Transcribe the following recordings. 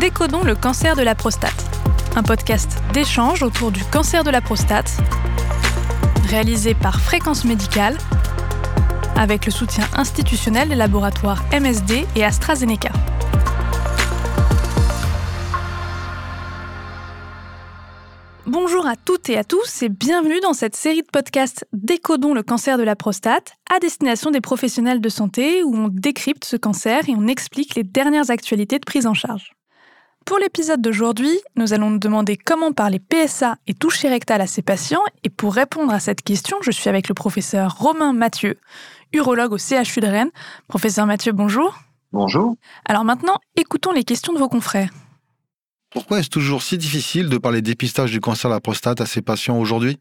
Décodons le cancer de la prostate, un podcast d'échange autour du cancer de la prostate, réalisé par Fréquence Médicale, avec le soutien institutionnel des laboratoires MSD et AstraZeneca. Bonjour à toutes et à tous et bienvenue dans cette série de podcasts Décodons le cancer de la prostate à destination des professionnels de santé où on décrypte ce cancer et on explique les dernières actualités de prise en charge. Pour l'épisode d'aujourd'hui, nous allons nous demander comment parler PSA et toucher rectal à ces patients et pour répondre à cette question, je suis avec le professeur Romain Mathieu, urologue au CHU de Rennes. Professeur Mathieu, bonjour. Bonjour. Alors maintenant, écoutons les questions de vos confrères. Pourquoi est-ce toujours si difficile de parler dépistage du cancer de la prostate à ces patients aujourd'hui?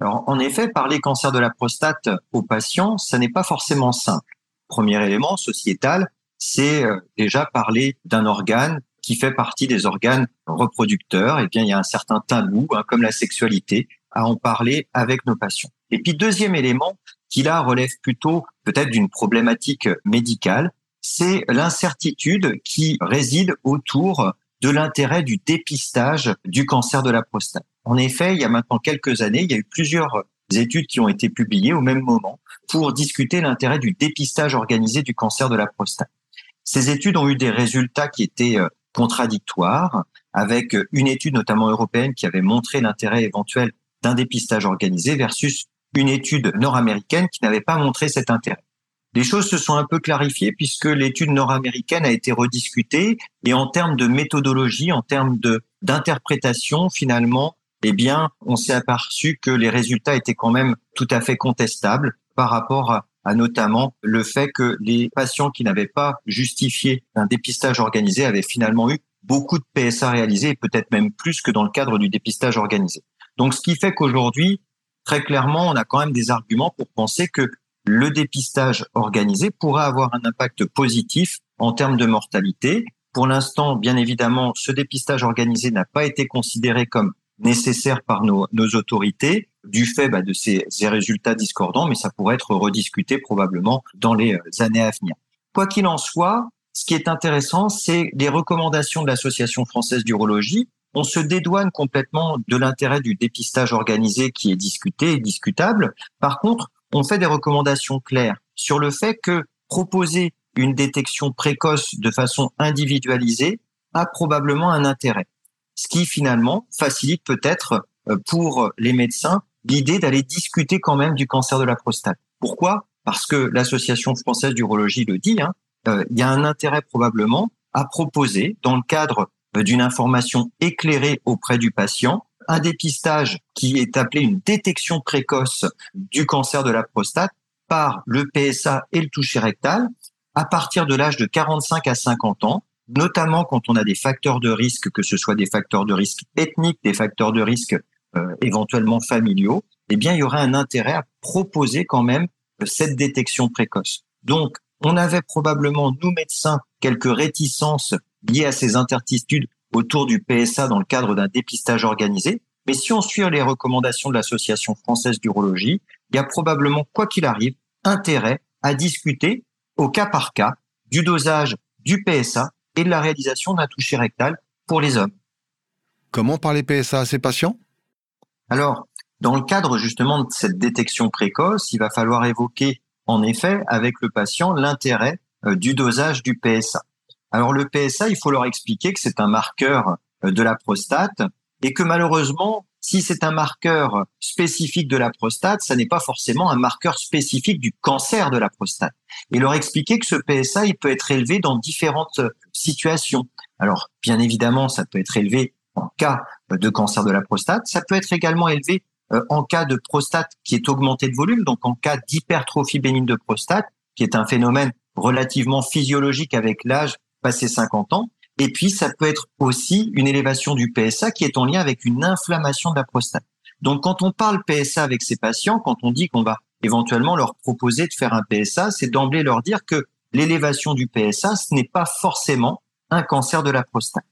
Alors, en effet, parler cancer de la prostate aux patients, ça n'est pas forcément simple. Premier élément sociétal, c'est euh, déjà parler d'un organe qui fait partie des organes reproducteurs. Eh bien, il y a un certain tabou, hein, comme la sexualité, à en parler avec nos patients. Et puis, deuxième élément, qui là relève plutôt peut-être d'une problématique médicale, c'est l'incertitude qui réside autour de l'intérêt du dépistage du cancer de la prostate. En effet, il y a maintenant quelques années, il y a eu plusieurs études qui ont été publiées au même moment pour discuter l'intérêt du dépistage organisé du cancer de la prostate. Ces études ont eu des résultats qui étaient euh, contradictoires, avec une étude notamment européenne qui avait montré l'intérêt éventuel d'un dépistage organisé versus une étude nord-américaine qui n'avait pas montré cet intérêt. Les choses se sont un peu clarifiées puisque l'étude nord-américaine a été rediscutée et en termes de méthodologie, en termes d'interprétation, finalement, eh bien, on s'est aperçu que les résultats étaient quand même tout à fait contestables par rapport à, à notamment le fait que les patients qui n'avaient pas justifié un dépistage organisé avaient finalement eu beaucoup de PSA réalisés, peut-être même plus que dans le cadre du dépistage organisé. Donc, ce qui fait qu'aujourd'hui, très clairement, on a quand même des arguments pour penser que le dépistage organisé pourrait avoir un impact positif en termes de mortalité. Pour l'instant, bien évidemment, ce dépistage organisé n'a pas été considéré comme nécessaire par nos, autorités du fait bah, de ces, ces, résultats discordants, mais ça pourrait être rediscuté probablement dans les euh, années à venir. Quoi qu'il en soit, ce qui est intéressant, c'est les recommandations de l'Association française d'urologie. On se dédouane complètement de l'intérêt du dépistage organisé qui est discuté et discutable. Par contre, on fait des recommandations claires sur le fait que proposer une détection précoce de façon individualisée a probablement un intérêt. Ce qui finalement facilite peut-être euh, pour les médecins l'idée d'aller discuter quand même du cancer de la prostate. Pourquoi? Parce que l'Association française d'urologie le dit, hein, euh, il y a un intérêt probablement à proposer dans le cadre euh, d'une information éclairée auprès du patient un dépistage qui est appelé une détection précoce du cancer de la prostate par le PSA et le toucher rectal à partir de l'âge de 45 à 50 ans, notamment quand on a des facteurs de risque, que ce soit des facteurs de risque ethniques, des facteurs de risque euh, éventuellement familiaux, eh bien, il y aurait un intérêt à proposer quand même cette détection précoce. Donc, on avait probablement, nous médecins, quelques réticences liées à ces intertitudes autour du PSA dans le cadre d'un dépistage organisé. Mais si on suit les recommandations de l'Association française d'urologie, il y a probablement, quoi qu'il arrive, intérêt à discuter au cas par cas du dosage du PSA et de la réalisation d'un toucher rectal pour les hommes. Comment parler PSA à ces patients? Alors, dans le cadre justement de cette détection précoce, il va falloir évoquer en effet avec le patient l'intérêt euh, du dosage du PSA. Alors le PSA, il faut leur expliquer que c'est un marqueur euh, de la prostate et que malheureusement, si c'est un marqueur spécifique de la prostate, ça n'est pas forcément un marqueur spécifique du cancer de la prostate. Et leur expliquer que ce PSA, il peut être élevé dans différentes euh, situations. Alors, bien évidemment, ça peut être élevé en cas de cancer de la prostate. Ça peut être également élevé euh, en cas de prostate qui est augmentée de volume, donc en cas d'hypertrophie bénigne de prostate, qui est un phénomène relativement physiologique avec l'âge passé 50 ans. Et puis, ça peut être aussi une élévation du PSA qui est en lien avec une inflammation de la prostate. Donc, quand on parle PSA avec ces patients, quand on dit qu'on va éventuellement leur proposer de faire un PSA, c'est d'emblée leur dire que l'élévation du PSA, ce n'est pas forcément un cancer de la prostate.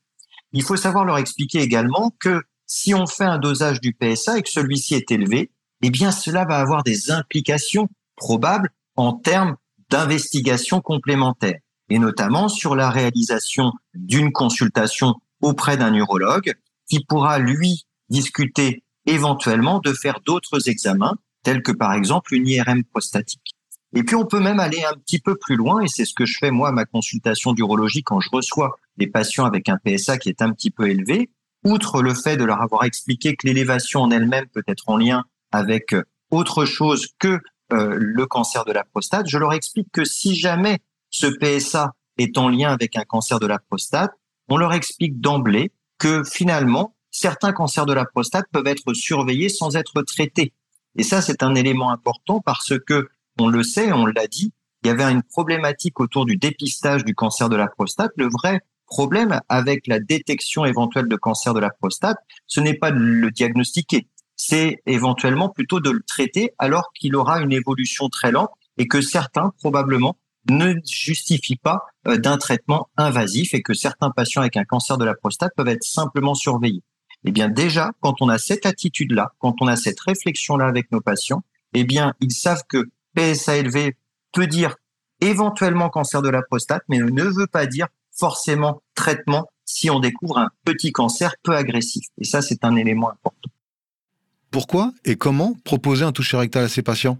Il faut savoir leur expliquer également que si on fait un dosage du PSA et que celui-ci est élevé, eh bien, cela va avoir des implications probables en termes d'investigation complémentaire. Et notamment sur la réalisation d'une consultation auprès d'un urologue qui pourra lui discuter éventuellement de faire d'autres examens tels que par exemple une IRM prostatique. Et puis on peut même aller un petit peu plus loin et c'est ce que je fais moi à ma consultation d'urologie quand je reçois des patients avec un PSA qui est un petit peu élevé, outre le fait de leur avoir expliqué que l'élévation en elle-même peut être en lien avec autre chose que euh, le cancer de la prostate, je leur explique que si jamais ce PSA est en lien avec un cancer de la prostate, on leur explique d'emblée que finalement, certains cancers de la prostate peuvent être surveillés sans être traités. Et ça, c'est un élément important parce que, on le sait, on l'a dit, il y avait une problématique autour du dépistage du cancer de la prostate. Le vrai problème avec la détection éventuelle de cancer de la prostate, ce n'est pas de le diagnostiquer, c'est éventuellement plutôt de le traiter alors qu'il aura une évolution très lente et que certains probablement ne justifient pas euh, d'un traitement invasif et que certains patients avec un cancer de la prostate peuvent être simplement surveillés. Eh bien déjà, quand on a cette attitude-là, quand on a cette réflexion-là avec nos patients, eh bien ils savent que PSA élevé peut dire éventuellement cancer de la prostate, mais ne veut pas dire forcément traitement si on découvre un petit cancer peu agressif. Et ça, c'est un élément important. Pourquoi et comment proposer un toucher rectal à ces patients?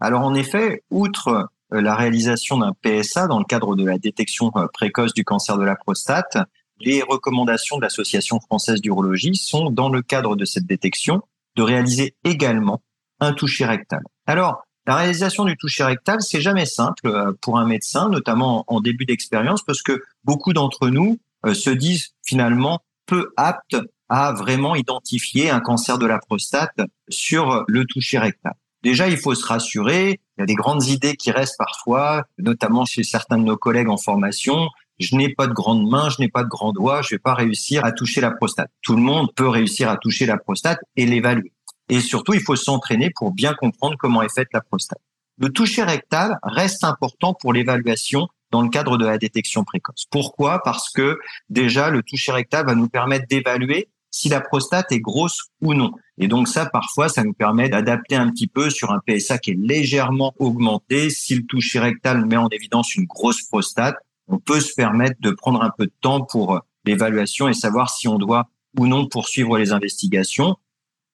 Alors en effet, outre la réalisation d'un PSA dans le cadre de la détection euh, précoce du cancer de la prostate, les recommandations de l'Association française d'urologie sont, dans le cadre de cette détection, de réaliser également un toucher rectal. Alors, la réalisation du toucher rectal, c'est jamais simple euh, pour un médecin, notamment en début d'expérience, parce que beaucoup d'entre nous se disent finalement peu aptes à vraiment identifier un cancer de la prostate sur le toucher rectal. Déjà, il faut se rassurer. Il y a des grandes idées qui restent parfois, notamment chez certains de nos collègues en formation. Je n'ai pas de grandes mains, je n'ai pas de grands doigts, je vais pas réussir à toucher la prostate. Tout le monde peut réussir à toucher la prostate et l'évaluer. Et surtout, il faut s'entraîner pour bien comprendre comment est faite la prostate. Le toucher rectal reste important pour l'évaluation dans le cadre de la détection précoce. Pourquoi? Parce que déjà, le toucher rectal va nous permettre d'évaluer si la prostate est grosse ou non. Et donc ça, parfois, ça nous permet d'adapter un petit peu sur un PSA qui est légèrement augmenté. Si le toucher rectal met en évidence une grosse prostate, on peut se permettre de prendre un peu de temps pour l'évaluation et savoir si on doit ou non poursuivre les investigations.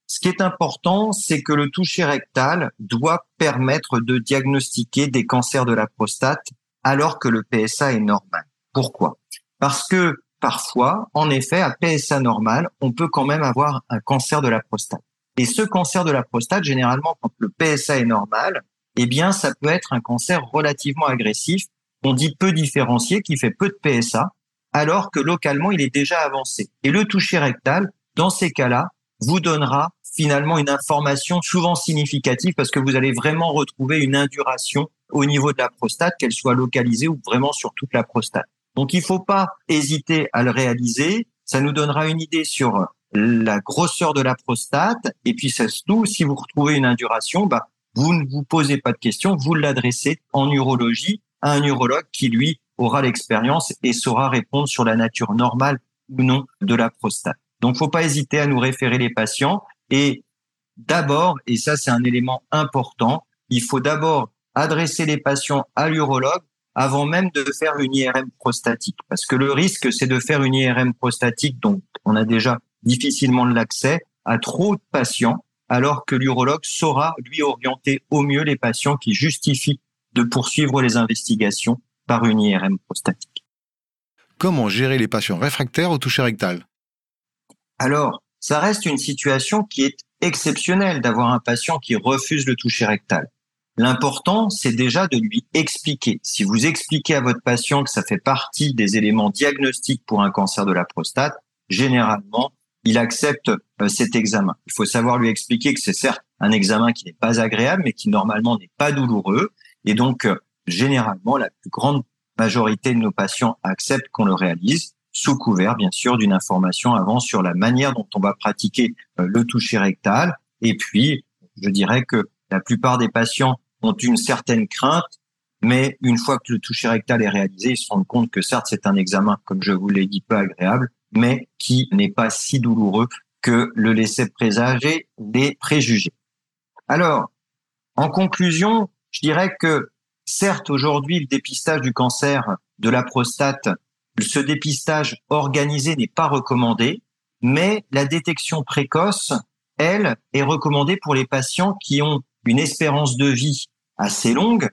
Ce qui est important, c'est que le toucher rectal doit permettre de diagnostiquer des cancers de la prostate alors que le PSA est normal. Pourquoi? Parce que parfois, en effet, à PSA normal, on peut quand même avoir un cancer de la prostate. Et ce cancer de la prostate, généralement, quand le PSA est normal, eh bien, ça peut être un cancer relativement agressif, on dit peu différencié, qui fait peu de PSA, alors que localement, il est déjà avancé. Et le toucher rectal, dans ces cas-là, vous donnera finalement une information souvent significative parce que vous allez vraiment retrouver une induration au niveau de la prostate, qu'elle soit localisée ou vraiment sur toute la prostate. Donc il faut pas hésiter à le réaliser. Ça nous donnera une idée sur la grosseur de la prostate. Et puis surtout, si vous retrouvez une induration, bah, vous ne vous posez pas de questions, vous l'adressez en urologie à un urologue qui, lui, aura l'expérience et saura répondre sur la nature normale ou non de la prostate. Donc, faut pas hésiter à nous référer les patients. Et d'abord, et ça c'est un élément important, il faut d'abord adresser les patients à l'urologue avant même de faire une IRM prostatique. Parce que le risque, c'est de faire une IRM prostatique, donc on a déjà difficilement l'accès à trop de patients, alors que l'urologue saura lui orienter au mieux les patients qui justifient de poursuivre les investigations par une IRM prostatique. Comment gérer les patients réfractaires au toucher rectal? Alors, ça reste une situation qui est exceptionnelle d'avoir un patient qui refuse le toucher rectal. L'important, c'est déjà de lui expliquer. Si vous expliquez à votre patient que ça fait partie des éléments diagnostiques pour un cancer de la prostate, généralement, il accepte euh, cet examen. Il faut savoir lui expliquer que c'est certes un examen qui n'est pas agréable, mais qui normalement n'est pas douloureux. Et donc, euh, généralement, la plus grande majorité de nos patients acceptent qu'on le réalise sous couvert, bien sûr, d'une information avant sur la manière dont on va pratiquer euh, le toucher rectal. Et puis, je dirais que la plupart des patients ont une certaine crainte, mais une fois que le toucher rectal est réalisé, ils se rendent compte que certes c'est un examen, comme je vous l'ai dit, peu agréable, mais qui n'est pas si douloureux que le laisser présager des préjugés. Alors, en conclusion, je dirais que Certes, aujourd'hui, le dépistage du cancer de la prostate, ce dépistage organisé n'est pas recommandé, mais la détection précoce, elle, est recommandée pour les patients qui ont une espérance de vie assez longue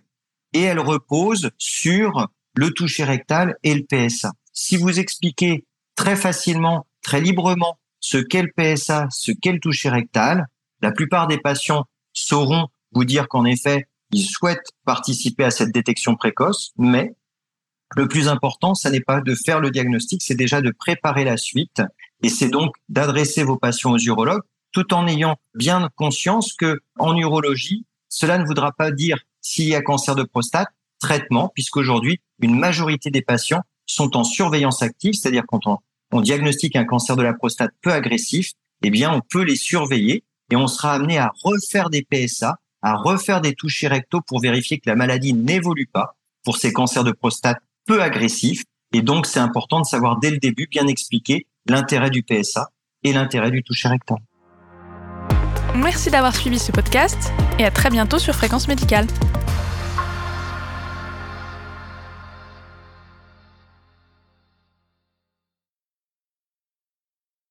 et elle repose sur le toucher rectal et le PSA. Si vous expliquez très facilement, très librement ce qu'est le PSA, ce qu'est le toucher rectal, la plupart des patients sauront vous dire qu'en effet, ils souhaitent participer à cette détection précoce, mais le plus important, ça n'est pas de faire le diagnostic, c'est déjà de préparer la suite et c'est donc d'adresser vos patients aux urologues tout en ayant bien conscience que en urologie, cela ne voudra pas dire s'il y a cancer de prostate, traitement, puisqu'aujourd'hui, une majorité des patients sont en surveillance active, c'est-à-dire quand on, diagnostique un cancer de la prostate peu agressif, eh bien, on peut les surveiller et on sera amené à refaire des PSA, à refaire des touchés rectaux pour vérifier que la maladie n'évolue pas pour ces cancers de prostate peu agressifs. Et donc, c'est important de savoir dès le début bien expliquer l'intérêt du PSA et l'intérêt du toucher rectal. Merci d'avoir suivi ce podcast et à très bientôt sur Fréquence Médicale.